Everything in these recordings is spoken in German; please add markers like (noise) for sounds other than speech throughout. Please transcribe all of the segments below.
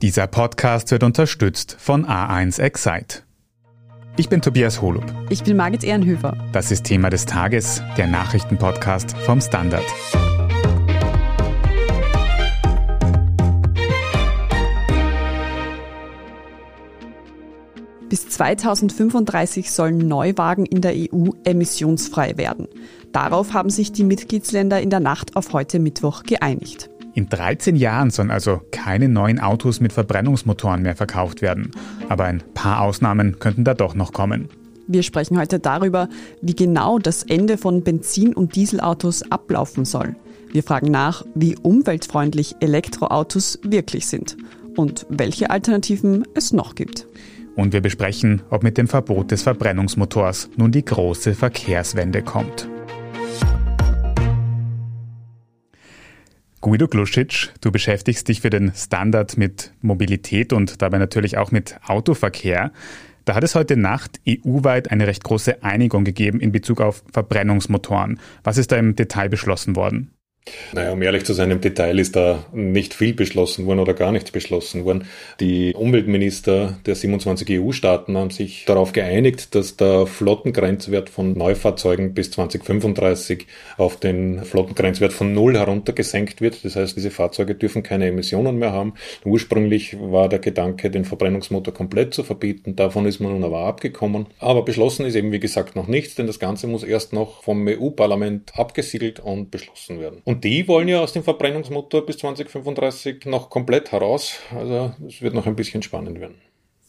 Dieser Podcast wird unterstützt von A1 Excite. Ich bin Tobias Holub. Ich bin Margit Ehrenhöfer. Das ist Thema des Tages, der Nachrichtenpodcast vom Standard. Bis 2035 sollen Neuwagen in der EU emissionsfrei werden. Darauf haben sich die Mitgliedsländer in der Nacht auf heute Mittwoch geeinigt. In 13 Jahren sollen also keine neuen Autos mit Verbrennungsmotoren mehr verkauft werden. Aber ein paar Ausnahmen könnten da doch noch kommen. Wir sprechen heute darüber, wie genau das Ende von Benzin- und Dieselautos ablaufen soll. Wir fragen nach, wie umweltfreundlich Elektroautos wirklich sind und welche Alternativen es noch gibt. Und wir besprechen, ob mit dem Verbot des Verbrennungsmotors nun die große Verkehrswende kommt. Guido Gluschitsch, du beschäftigst dich für den Standard mit Mobilität und dabei natürlich auch mit Autoverkehr. Da hat es heute Nacht EU-weit eine recht große Einigung gegeben in Bezug auf Verbrennungsmotoren. Was ist da im Detail beschlossen worden? Naja, um ehrlich zu sein, im Detail ist da nicht viel beschlossen worden oder gar nichts beschlossen worden. Die Umweltminister der 27 EU-Staaten haben sich darauf geeinigt, dass der Flottengrenzwert von Neufahrzeugen bis 2035 auf den Flottengrenzwert von Null heruntergesenkt wird. Das heißt, diese Fahrzeuge dürfen keine Emissionen mehr haben. Ursprünglich war der Gedanke, den Verbrennungsmotor komplett zu verbieten. Davon ist man nun aber abgekommen. Aber beschlossen ist eben, wie gesagt, noch nichts, denn das Ganze muss erst noch vom EU-Parlament abgesiegelt und beschlossen werden. Und die wollen ja aus dem Verbrennungsmotor bis 2035 noch komplett heraus. Also es wird noch ein bisschen spannend werden.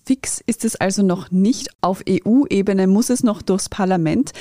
Fix ist es also noch nicht. Auf EU-Ebene muss es noch durchs Parlament.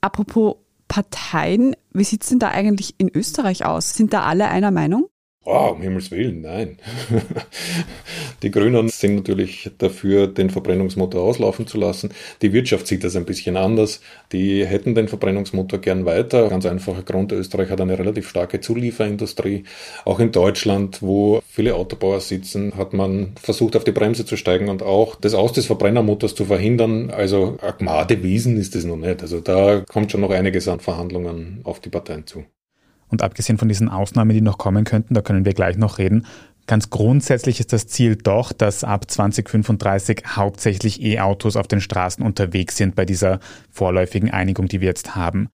Apropos Parteien, wie sieht es denn da eigentlich in Österreich aus? Sind da alle einer Meinung? Oh, um Himmels Willen, nein. (laughs) Die Grünen sind natürlich dafür, den Verbrennungsmotor auslaufen zu lassen. Die Wirtschaft sieht das ein bisschen anders. Die hätten den Verbrennungsmotor gern weiter. Ganz einfacher Grund, Österreich hat eine relativ starke Zulieferindustrie. Auch in Deutschland, wo viele Autobauer sitzen, hat man versucht, auf die Bremse zu steigen und auch das Aus des Verbrennermotors zu verhindern. Also Agmade Wiesen ist es noch nicht. Also da kommt schon noch einiges an Verhandlungen auf die Parteien zu. Und abgesehen von diesen Ausnahmen, die noch kommen könnten, da können wir gleich noch reden, ganz grundsätzlich ist das Ziel doch, dass ab 2035 hauptsächlich E-Autos auf den Straßen unterwegs sind bei dieser vorläufigen Einigung, die wir jetzt haben.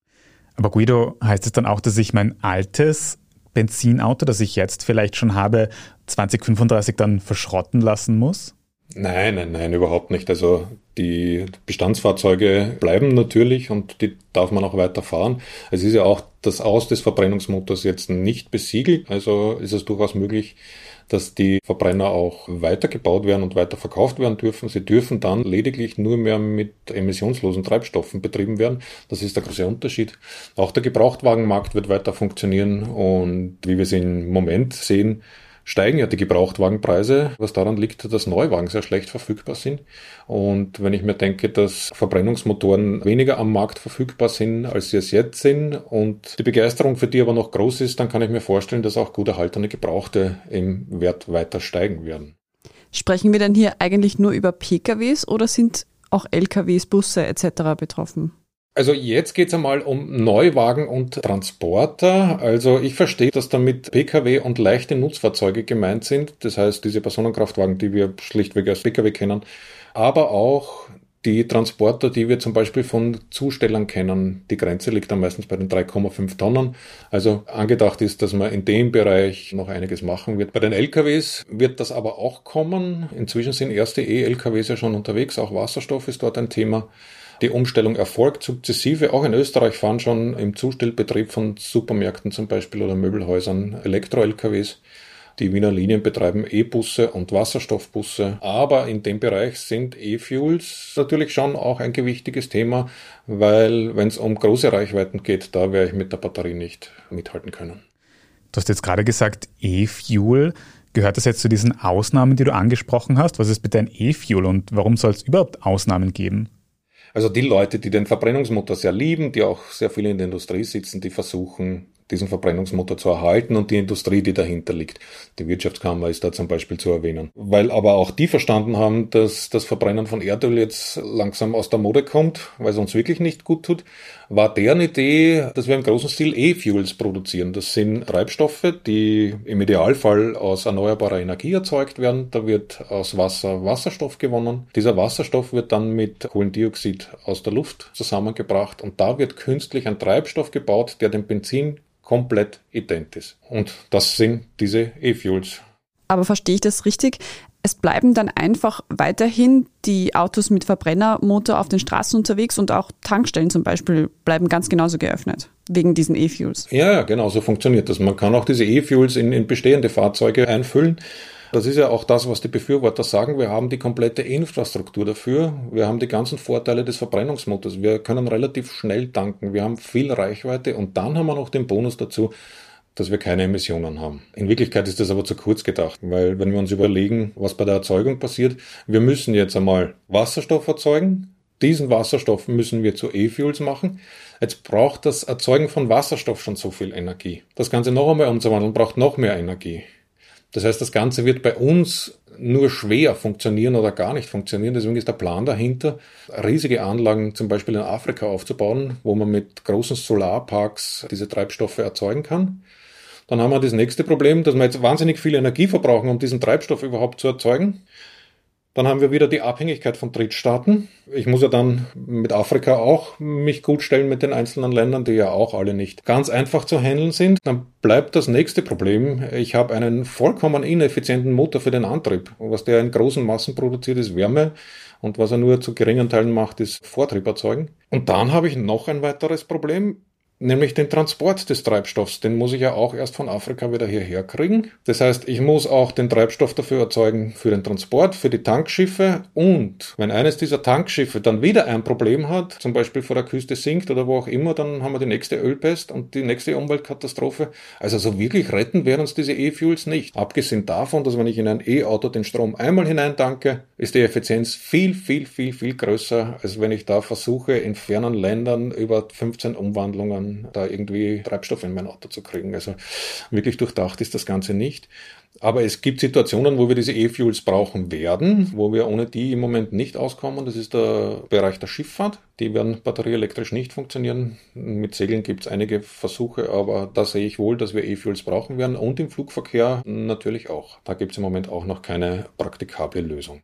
Aber Guido, heißt es dann auch, dass ich mein altes Benzinauto, das ich jetzt vielleicht schon habe, 2035 dann verschrotten lassen muss? Nein, nein, nein, überhaupt nicht. Also die Bestandsfahrzeuge bleiben natürlich und die darf man auch weiter fahren. Es ist ja auch das Aus des Verbrennungsmotors jetzt nicht besiegelt, also ist es durchaus möglich, dass die Verbrenner auch weitergebaut werden und weiter verkauft werden dürfen. Sie dürfen dann lediglich nur mehr mit emissionslosen Treibstoffen betrieben werden. Das ist der große Unterschied. Auch der Gebrauchtwagenmarkt wird weiter funktionieren und wie wir es im Moment sehen, steigen ja die Gebrauchtwagenpreise, was daran liegt, dass Neuwagen sehr schlecht verfügbar sind. Und wenn ich mir denke, dass Verbrennungsmotoren weniger am Markt verfügbar sind, als sie es jetzt sind und die Begeisterung für die aber noch groß ist, dann kann ich mir vorstellen, dass auch gut erhaltene Gebrauchte im Wert weiter steigen werden. Sprechen wir denn hier eigentlich nur über PKWs oder sind auch LKWs, Busse etc. betroffen? Also jetzt geht's einmal um Neuwagen und Transporter. Also ich verstehe, dass damit Pkw und leichte Nutzfahrzeuge gemeint sind. Das heißt, diese Personenkraftwagen, die wir schlichtweg als Pkw kennen. Aber auch die Transporter, die wir zum Beispiel von Zustellern kennen. Die Grenze liegt dann meistens bei den 3,5 Tonnen. Also angedacht ist, dass man in dem Bereich noch einiges machen wird. Bei den LKWs wird das aber auch kommen. Inzwischen sind erste E-LKWs ja schon unterwegs. Auch Wasserstoff ist dort ein Thema. Die Umstellung erfolgt sukzessive. Auch in Österreich fahren schon im Zustellbetrieb von Supermärkten zum Beispiel oder Möbelhäusern Elektro-LKWs. Die Wiener Linien betreiben E-Busse und Wasserstoffbusse. Aber in dem Bereich sind E-Fuels natürlich schon auch ein gewichtiges Thema, weil wenn es um große Reichweiten geht, da werde ich mit der Batterie nicht mithalten können. Du hast jetzt gerade gesagt, E-Fuel. Gehört das jetzt zu diesen Ausnahmen, die du angesprochen hast? Was ist bitte ein E-Fuel und warum soll es überhaupt Ausnahmen geben? Also die Leute, die den Verbrennungsmotor sehr lieben, die auch sehr viel in der Industrie sitzen, die versuchen diesen Verbrennungsmotor zu erhalten und die Industrie, die dahinter liegt. Die Wirtschaftskammer ist da zum Beispiel zu erwähnen. Weil aber auch die verstanden haben, dass das Verbrennen von Erdöl jetzt langsam aus der Mode kommt, weil es uns wirklich nicht gut tut, war deren Idee, dass wir im großen Stil E-Fuels produzieren. Das sind Treibstoffe, die im Idealfall aus erneuerbarer Energie erzeugt werden. Da wird aus Wasser Wasserstoff gewonnen. Dieser Wasserstoff wird dann mit Kohlendioxid aus der Luft zusammengebracht und da wird künstlich ein Treibstoff gebaut, der dem Benzin komplett ident ist. Und das sind diese E-Fuels. Aber verstehe ich das richtig? Es bleiben dann einfach weiterhin die Autos mit Verbrennermotor auf den Straßen unterwegs und auch Tankstellen zum Beispiel bleiben ganz genauso geöffnet, wegen diesen E-Fuels. Ja, genau so funktioniert das. Man kann auch diese E-Fuels in, in bestehende Fahrzeuge einfüllen. Das ist ja auch das, was die Befürworter sagen. Wir haben die komplette Infrastruktur dafür. Wir haben die ganzen Vorteile des Verbrennungsmotors. Wir können relativ schnell tanken. Wir haben viel Reichweite und dann haben wir noch den Bonus dazu, dass wir keine Emissionen haben. In Wirklichkeit ist das aber zu kurz gedacht, weil wenn wir uns überlegen, was bei der Erzeugung passiert, wir müssen jetzt einmal Wasserstoff erzeugen. Diesen Wasserstoff müssen wir zu E-Fuels machen. Jetzt braucht das Erzeugen von Wasserstoff schon so viel Energie. Das Ganze noch einmal umzuwandeln braucht noch mehr Energie. Das heißt, das Ganze wird bei uns nur schwer funktionieren oder gar nicht funktionieren. Deswegen ist der Plan dahinter, riesige Anlagen zum Beispiel in Afrika aufzubauen, wo man mit großen Solarparks diese Treibstoffe erzeugen kann. Dann haben wir das nächste Problem, dass wir jetzt wahnsinnig viel Energie verbrauchen, um diesen Treibstoff überhaupt zu erzeugen. Dann haben wir wieder die Abhängigkeit von Drittstaaten. Ich muss ja dann mit Afrika auch mich gut stellen mit den einzelnen Ländern, die ja auch alle nicht ganz einfach zu handeln sind. Dann bleibt das nächste Problem. Ich habe einen vollkommen ineffizienten Motor für den Antrieb. Was der in großen Massen produziert, ist Wärme. Und was er nur zu geringen Teilen macht, ist Vortrieb erzeugen. Und dann habe ich noch ein weiteres Problem nämlich den Transport des Treibstoffs. Den muss ich ja auch erst von Afrika wieder hierher kriegen. Das heißt, ich muss auch den Treibstoff dafür erzeugen für den Transport, für die Tankschiffe und wenn eines dieser Tankschiffe dann wieder ein Problem hat, zum Beispiel vor der Küste sinkt oder wo auch immer, dann haben wir die nächste Ölpest und die nächste Umweltkatastrophe. Also so wirklich retten werden uns diese E-Fuels nicht. Abgesehen davon, dass wenn ich in ein E-Auto den Strom einmal hineintanke, ist die Effizienz viel, viel, viel, viel größer, als wenn ich da versuche, in fernen Ländern über 15 Umwandlungen da irgendwie Treibstoff in mein Auto zu kriegen. Also wirklich durchdacht ist das Ganze nicht. Aber es gibt Situationen, wo wir diese E-Fuels brauchen werden, wo wir ohne die im Moment nicht auskommen. Das ist der Bereich der Schifffahrt. Die werden batterieelektrisch nicht funktionieren. Mit Segeln gibt es einige Versuche, aber da sehe ich wohl, dass wir E-Fuels brauchen werden. Und im Flugverkehr natürlich auch. Da gibt es im Moment auch noch keine praktikable Lösung.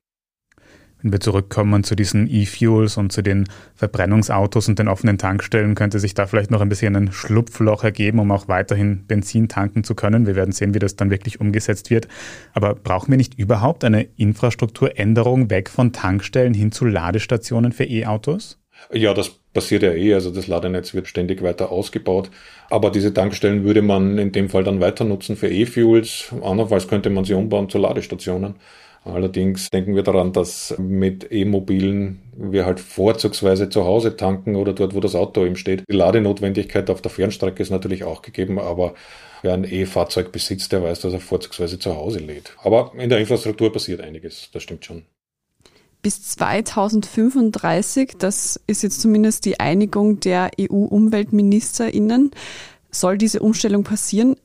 Wenn wir zurückkommen zu diesen E-Fuels und zu den Verbrennungsautos und den offenen Tankstellen, könnte sich da vielleicht noch ein bisschen ein Schlupfloch ergeben, um auch weiterhin Benzin tanken zu können. Wir werden sehen, wie das dann wirklich umgesetzt wird. Aber brauchen wir nicht überhaupt eine Infrastrukturänderung weg von Tankstellen hin zu Ladestationen für E-Autos? Ja, das passiert ja eh. Also das Ladenetz wird ständig weiter ausgebaut. Aber diese Tankstellen würde man in dem Fall dann weiter nutzen für E-Fuels. Andernfalls könnte man sie umbauen zu Ladestationen. Allerdings denken wir daran, dass mit E-Mobilen wir halt vorzugsweise zu Hause tanken oder dort, wo das Auto eben steht. Die Ladenotwendigkeit auf der Fernstrecke ist natürlich auch gegeben, aber wer ein E-Fahrzeug besitzt, der weiß, dass er vorzugsweise zu Hause lädt. Aber in der Infrastruktur passiert einiges, das stimmt schon. Bis 2035, das ist jetzt zumindest die Einigung der EU-UmweltministerInnen, soll diese Umstellung passieren.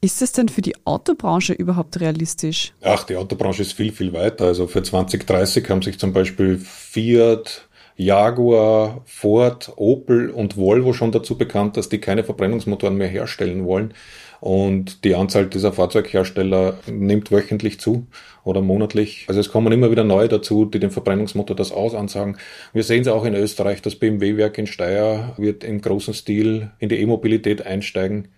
Ist es denn für die Autobranche überhaupt realistisch? Ach, die Autobranche ist viel, viel weiter. Also für 2030 haben sich zum Beispiel Fiat, Jaguar, Ford, Opel und Volvo schon dazu bekannt, dass die keine Verbrennungsmotoren mehr herstellen wollen. Und die Anzahl dieser Fahrzeughersteller nimmt wöchentlich zu oder monatlich. Also es kommen immer wieder neue dazu, die den Verbrennungsmotor das aus ansagen. Wir sehen es auch in Österreich. Das BMW-Werk in Steyr wird im großen Stil in die E-Mobilität einsteigen.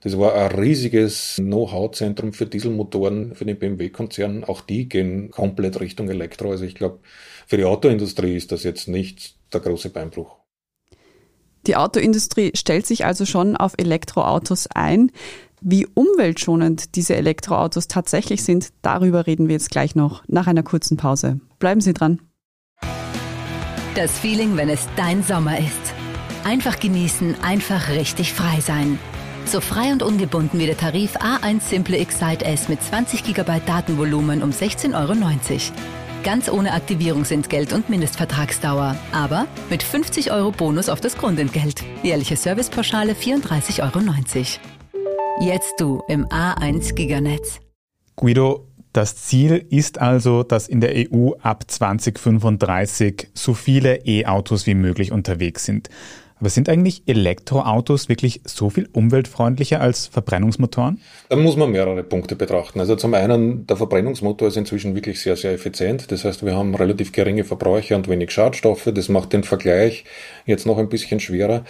Das war ein riesiges Know-how-Zentrum für Dieselmotoren für den BMW-Konzern. Auch die gehen komplett Richtung Elektro. Also ich glaube, für die Autoindustrie ist das jetzt nicht der große Beinbruch. Die Autoindustrie stellt sich also schon auf Elektroautos ein. Wie umweltschonend diese Elektroautos tatsächlich sind, darüber reden wir jetzt gleich noch nach einer kurzen Pause. Bleiben Sie dran. Das Feeling, wenn es dein Sommer ist. Einfach genießen, einfach richtig frei sein. So frei und ungebunden wie der Tarif A1 Simple Excite S mit 20 GB Datenvolumen um 16,90 Euro. Ganz ohne Aktivierungsentgelt und Mindestvertragsdauer. Aber mit 50 Euro Bonus auf das Grundentgelt. Jährliche Servicepauschale 34,90 Euro. Jetzt du im A1 Giganetz. Guido, das Ziel ist also, dass in der EU ab 2035 so viele E-Autos wie möglich unterwegs sind. Aber sind eigentlich Elektroautos wirklich so viel umweltfreundlicher als Verbrennungsmotoren? Da muss man mehrere Punkte betrachten. Also zum einen, der Verbrennungsmotor ist inzwischen wirklich sehr, sehr effizient. Das heißt, wir haben relativ geringe Verbräuche und wenig Schadstoffe. Das macht den Vergleich jetzt noch ein bisschen schwerer.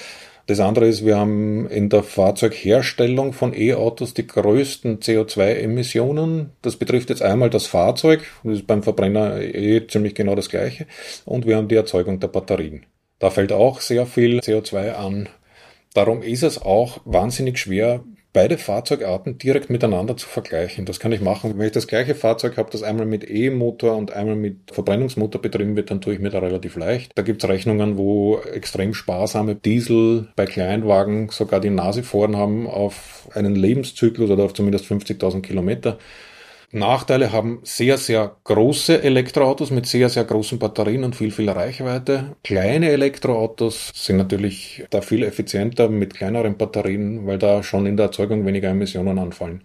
Das andere ist, wir haben in der Fahrzeugherstellung von E-Autos die größten CO2-Emissionen. Das betrifft jetzt einmal das Fahrzeug, das ist beim Verbrenner eh ziemlich genau das gleiche, und wir haben die Erzeugung der Batterien. Da fällt auch sehr viel CO2 an. Darum ist es auch wahnsinnig schwer, beide Fahrzeugarten direkt miteinander zu vergleichen. Das kann ich machen. Wenn ich das gleiche Fahrzeug habe, das einmal mit E-Motor und einmal mit Verbrennungsmotor betrieben wird, dann tue ich mir da relativ leicht. Da gibt es Rechnungen, wo extrem sparsame Diesel bei Kleinwagen sogar die Nase vorn haben auf einen Lebenszyklus oder auf zumindest 50.000 Kilometer. Nachteile haben sehr, sehr große Elektroautos mit sehr, sehr großen Batterien und viel, viel Reichweite. Kleine Elektroautos sind natürlich da viel effizienter mit kleineren Batterien, weil da schon in der Erzeugung weniger Emissionen anfallen.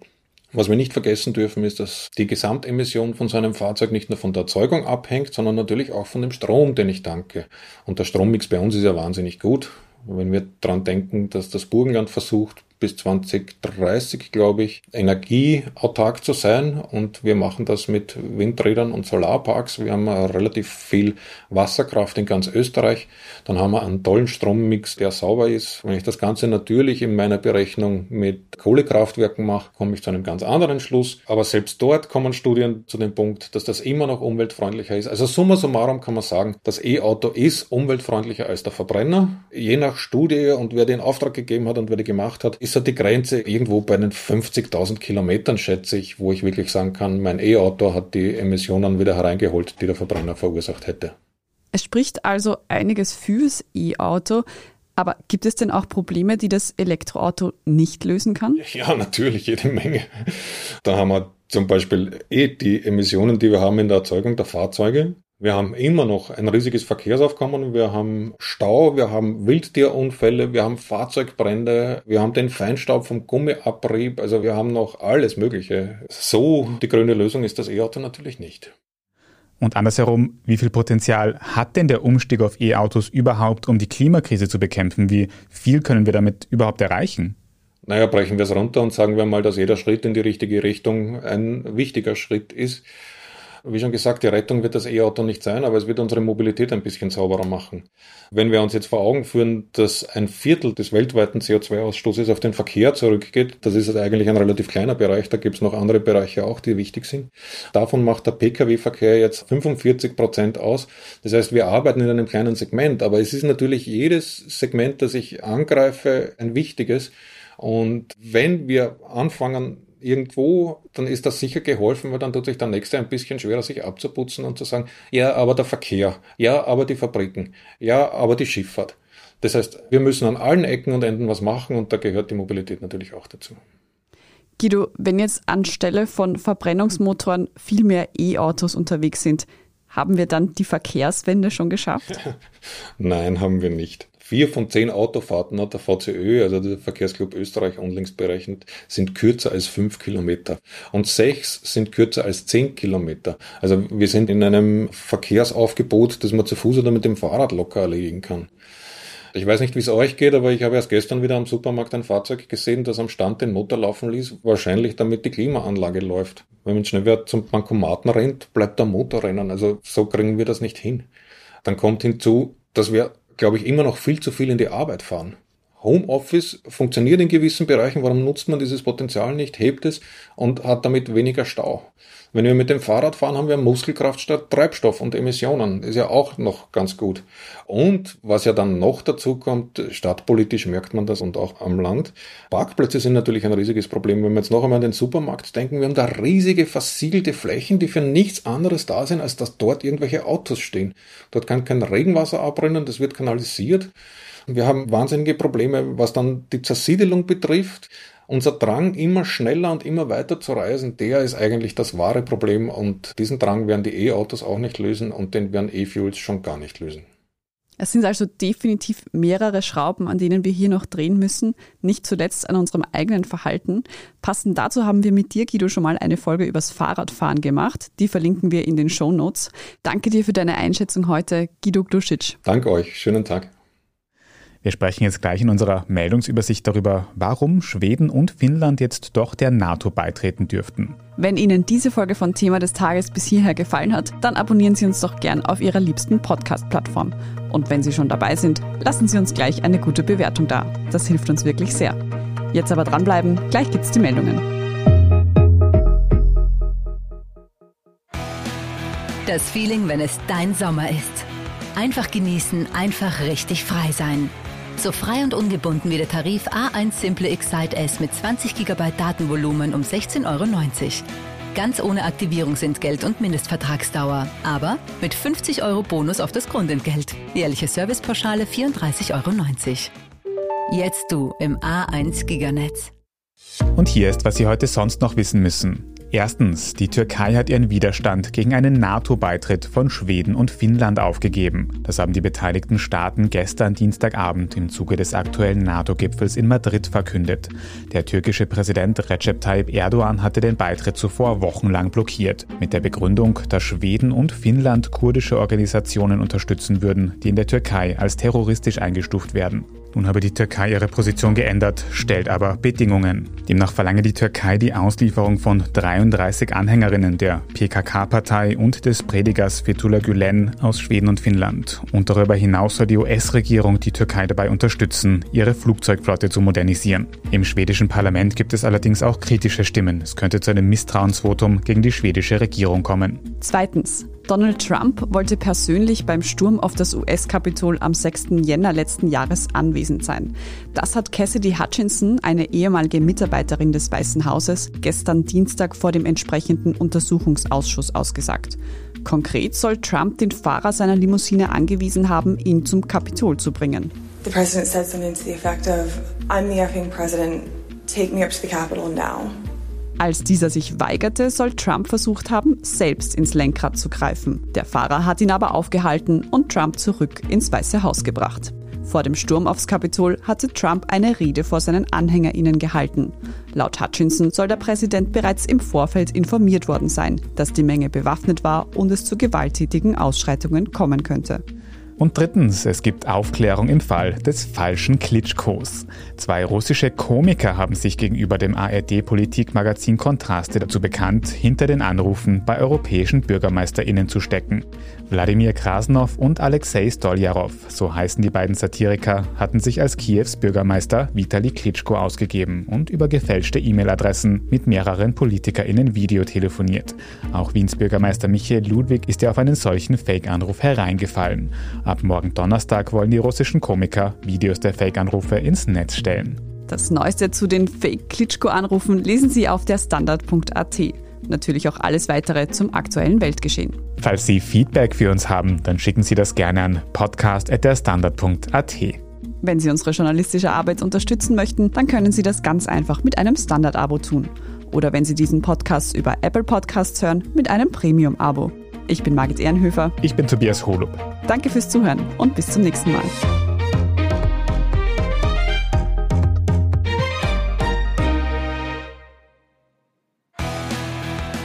Was wir nicht vergessen dürfen, ist, dass die Gesamtemission von so einem Fahrzeug nicht nur von der Erzeugung abhängt, sondern natürlich auch von dem Strom, den ich tanke. Und der Strommix bei uns ist ja wahnsinnig gut. Wenn wir daran denken, dass das Burgenland versucht, bis 2030, glaube ich, energieautark zu sein. Und wir machen das mit Windrädern und Solarparks. Wir haben relativ viel Wasserkraft in ganz Österreich. Dann haben wir einen tollen Strommix, der sauber ist. Wenn ich das Ganze natürlich in meiner Berechnung mit Kohlekraftwerken mache, komme ich zu einem ganz anderen Schluss. Aber selbst dort kommen Studien zu dem Punkt, dass das immer noch umweltfreundlicher ist. Also summa summarum kann man sagen, das E-Auto ist umweltfreundlicher als der Verbrenner. Je nach Studie und wer den Auftrag gegeben hat und wer die gemacht hat, ist ist die Grenze irgendwo bei den 50.000 Kilometern, schätze ich, wo ich wirklich sagen kann, mein E-Auto hat die Emissionen wieder hereingeholt, die der Verbrenner verursacht hätte. Es spricht also einiges fürs E-Auto. Aber gibt es denn auch Probleme, die das Elektroauto nicht lösen kann? Ja, natürlich, jede Menge. Da haben wir zum Beispiel eh die Emissionen, die wir haben in der Erzeugung der Fahrzeuge. Wir haben immer noch ein riesiges Verkehrsaufkommen, wir haben Stau, wir haben Wildtierunfälle, wir haben Fahrzeugbrände, wir haben den Feinstaub vom Gummiabrieb, also wir haben noch alles Mögliche. So die grüne Lösung ist das E-Auto natürlich nicht. Und andersherum, wie viel Potenzial hat denn der Umstieg auf E-Autos überhaupt, um die Klimakrise zu bekämpfen? Wie viel können wir damit überhaupt erreichen? Naja, brechen wir es runter und sagen wir mal, dass jeder Schritt in die richtige Richtung ein wichtiger Schritt ist. Wie schon gesagt, die Rettung wird das E-Auto nicht sein, aber es wird unsere Mobilität ein bisschen sauberer machen. Wenn wir uns jetzt vor Augen führen, dass ein Viertel des weltweiten CO2-Ausstoßes auf den Verkehr zurückgeht, das ist eigentlich ein relativ kleiner Bereich, da gibt es noch andere Bereiche auch, die wichtig sind. Davon macht der Pkw-Verkehr jetzt 45 Prozent aus. Das heißt, wir arbeiten in einem kleinen Segment, aber es ist natürlich jedes Segment, das ich angreife, ein wichtiges. Und wenn wir anfangen, irgendwo, dann ist das sicher geholfen, weil dann tut sich der Nächste ein bisschen schwerer, sich abzuputzen und zu sagen, ja, aber der Verkehr, ja, aber die Fabriken, ja, aber die Schifffahrt. Das heißt, wir müssen an allen Ecken und Enden was machen und da gehört die Mobilität natürlich auch dazu. Guido, wenn jetzt anstelle von Verbrennungsmotoren viel mehr E-Autos unterwegs sind, haben wir dann die Verkehrswende schon geschafft? (laughs) Nein, haben wir nicht. Vier von zehn Autofahrten hat der VCÖ, also der Verkehrsclub Österreich, unlängst berechnet, sind kürzer als fünf Kilometer. Und sechs sind kürzer als zehn Kilometer. Also wir sind in einem Verkehrsaufgebot, das man zu Fuß oder mit dem Fahrrad locker erledigen kann. Ich weiß nicht, wie es euch geht, aber ich habe erst gestern wieder am Supermarkt ein Fahrzeug gesehen, das am Stand den Motor laufen ließ, wahrscheinlich damit die Klimaanlage läuft. Wenn man schnell wieder zum Bankomaten rennt, bleibt der Motor rennen. Also so kriegen wir das nicht hin. Dann kommt hinzu, dass wir glaube ich, immer noch viel zu viel in die Arbeit fahren. Homeoffice funktioniert in gewissen Bereichen. Warum nutzt man dieses Potenzial nicht, hebt es und hat damit weniger Stau? Wenn wir mit dem Fahrrad fahren, haben wir Muskelkraft statt Treibstoff und Emissionen. Ist ja auch noch ganz gut. Und was ja dann noch dazu kommt, stadtpolitisch merkt man das und auch am Land. Parkplätze sind natürlich ein riesiges Problem. Wenn wir jetzt noch einmal an den Supermarkt denken, wir haben da riesige versiegelte Flächen, die für nichts anderes da sind, als dass dort irgendwelche Autos stehen. Dort kann kein Regenwasser abbrennen, das wird kanalisiert. Wir haben wahnsinnige Probleme, was dann die Zersiedelung betrifft. Unser Drang, immer schneller und immer weiter zu reisen, der ist eigentlich das wahre Problem und diesen Drang werden die E-Autos auch nicht lösen und den werden E-Fuels schon gar nicht lösen. Es sind also definitiv mehrere Schrauben, an denen wir hier noch drehen müssen, nicht zuletzt an unserem eigenen Verhalten. Passend dazu haben wir mit dir, Guido, schon mal eine Folge übers Fahrradfahren gemacht. Die verlinken wir in den Show Notes. Danke dir für deine Einschätzung heute, Guido Gluschitsch. Danke euch, schönen Tag. Wir sprechen jetzt gleich in unserer Meldungsübersicht darüber, warum Schweden und Finnland jetzt doch der NATO beitreten dürften. Wenn Ihnen diese Folge von Thema des Tages bis hierher gefallen hat, dann abonnieren Sie uns doch gern auf Ihrer liebsten Podcast-Plattform. Und wenn Sie schon dabei sind, lassen Sie uns gleich eine gute Bewertung da. Das hilft uns wirklich sehr. Jetzt aber dranbleiben, gleich gibt's die Meldungen. Das Feeling, wenn es dein Sommer ist. Einfach genießen, einfach richtig frei sein. So frei und ungebunden wie der Tarif A1 Simple Excite S mit 20 GB Datenvolumen um 16,90 Euro. Ganz ohne Aktivierungsentgelt und Mindestvertragsdauer. Aber mit 50 Euro Bonus auf das Grundentgelt. Jährliche Servicepauschale 34,90 Euro. Jetzt du im A1 Giganetz. Und hier ist, was Sie heute sonst noch wissen müssen. Erstens, die Türkei hat ihren Widerstand gegen einen NATO-Beitritt von Schweden und Finnland aufgegeben. Das haben die beteiligten Staaten gestern Dienstagabend im Zuge des aktuellen NATO-Gipfels in Madrid verkündet. Der türkische Präsident Recep Tayyip Erdogan hatte den Beitritt zuvor wochenlang blockiert, mit der Begründung, dass Schweden und Finnland kurdische Organisationen unterstützen würden, die in der Türkei als terroristisch eingestuft werden. Nun habe die Türkei ihre Position geändert, stellt aber Bedingungen. Demnach verlange die Türkei die Auslieferung von 33 Anhängerinnen der PKK-Partei und des Predigers Fethullah Gülen aus Schweden und Finnland. Und darüber hinaus soll die US-Regierung die Türkei dabei unterstützen, ihre Flugzeugflotte zu modernisieren. Im schwedischen Parlament gibt es allerdings auch kritische Stimmen. Es könnte zu einem Misstrauensvotum gegen die schwedische Regierung kommen. Zweitens. Donald Trump wollte persönlich beim Sturm auf das US-Kapitol am 6. Jänner letzten Jahres anwesend sein. Das hat Cassidy Hutchinson, eine ehemalige Mitarbeiterin des Weißen Hauses, gestern Dienstag vor dem entsprechenden Untersuchungsausschuss ausgesagt. Konkret soll Trump den Fahrer seiner Limousine angewiesen haben, ihn zum Kapitol zu bringen. The president said something to the effect of, I'm the effing president, take me up to the Capitol now. Als dieser sich weigerte, soll Trump versucht haben, selbst ins Lenkrad zu greifen. Der Fahrer hat ihn aber aufgehalten und Trump zurück ins Weiße Haus gebracht. Vor dem Sturm aufs Kapitol hatte Trump eine Rede vor seinen AnhängerInnen gehalten. Laut Hutchinson soll der Präsident bereits im Vorfeld informiert worden sein, dass die Menge bewaffnet war und es zu gewalttätigen Ausschreitungen kommen könnte. Und drittens, es gibt Aufklärung im Fall des falschen Klitschkos. Zwei russische Komiker haben sich gegenüber dem ARD-Politikmagazin Kontraste dazu bekannt, hinter den Anrufen bei europäischen BürgermeisterInnen zu stecken. Wladimir Krasnov und Alexei Stoljarov, so heißen die beiden Satiriker, hatten sich als Kiews Bürgermeister Vitali Klitschko ausgegeben und über gefälschte E-Mail-Adressen mit mehreren PolitikerInnen videotelefoniert. Auch Wiens Bürgermeister Michael Ludwig ist ja auf einen solchen Fake-Anruf hereingefallen. Ab morgen Donnerstag wollen die russischen Komiker Videos der Fake-Anrufe ins Netz stellen. Das Neueste zu den Fake-Klitschko-Anrufen lesen Sie auf der Standard.at. Natürlich auch alles weitere zum aktuellen Weltgeschehen. Falls Sie Feedback für uns haben, dann schicken Sie das gerne an podcast.derstandard.at. Wenn Sie unsere journalistische Arbeit unterstützen möchten, dann können Sie das ganz einfach mit einem Standard-Abo tun. Oder wenn Sie diesen Podcast über Apple Podcasts hören, mit einem Premium-Abo. Ich bin Margit Ehrenhöfer. Ich bin Tobias Holub. Danke fürs Zuhören und bis zum nächsten Mal.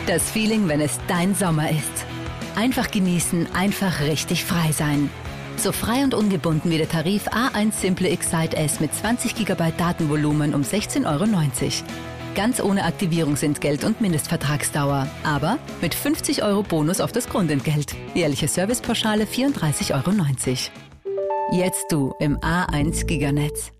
Das Feeling, wenn es dein Sommer ist. Einfach genießen, einfach richtig frei sein. So frei und ungebunden wie der Tarif A1 Simple Excite S mit 20 GB Datenvolumen um 16,90 Euro. Ganz ohne Aktivierungsentgelt und Mindestvertragsdauer. Aber mit 50 Euro Bonus auf das Grundentgelt. Jährliche Servicepauschale 34,90 Euro. Jetzt du im A1 Giganetz.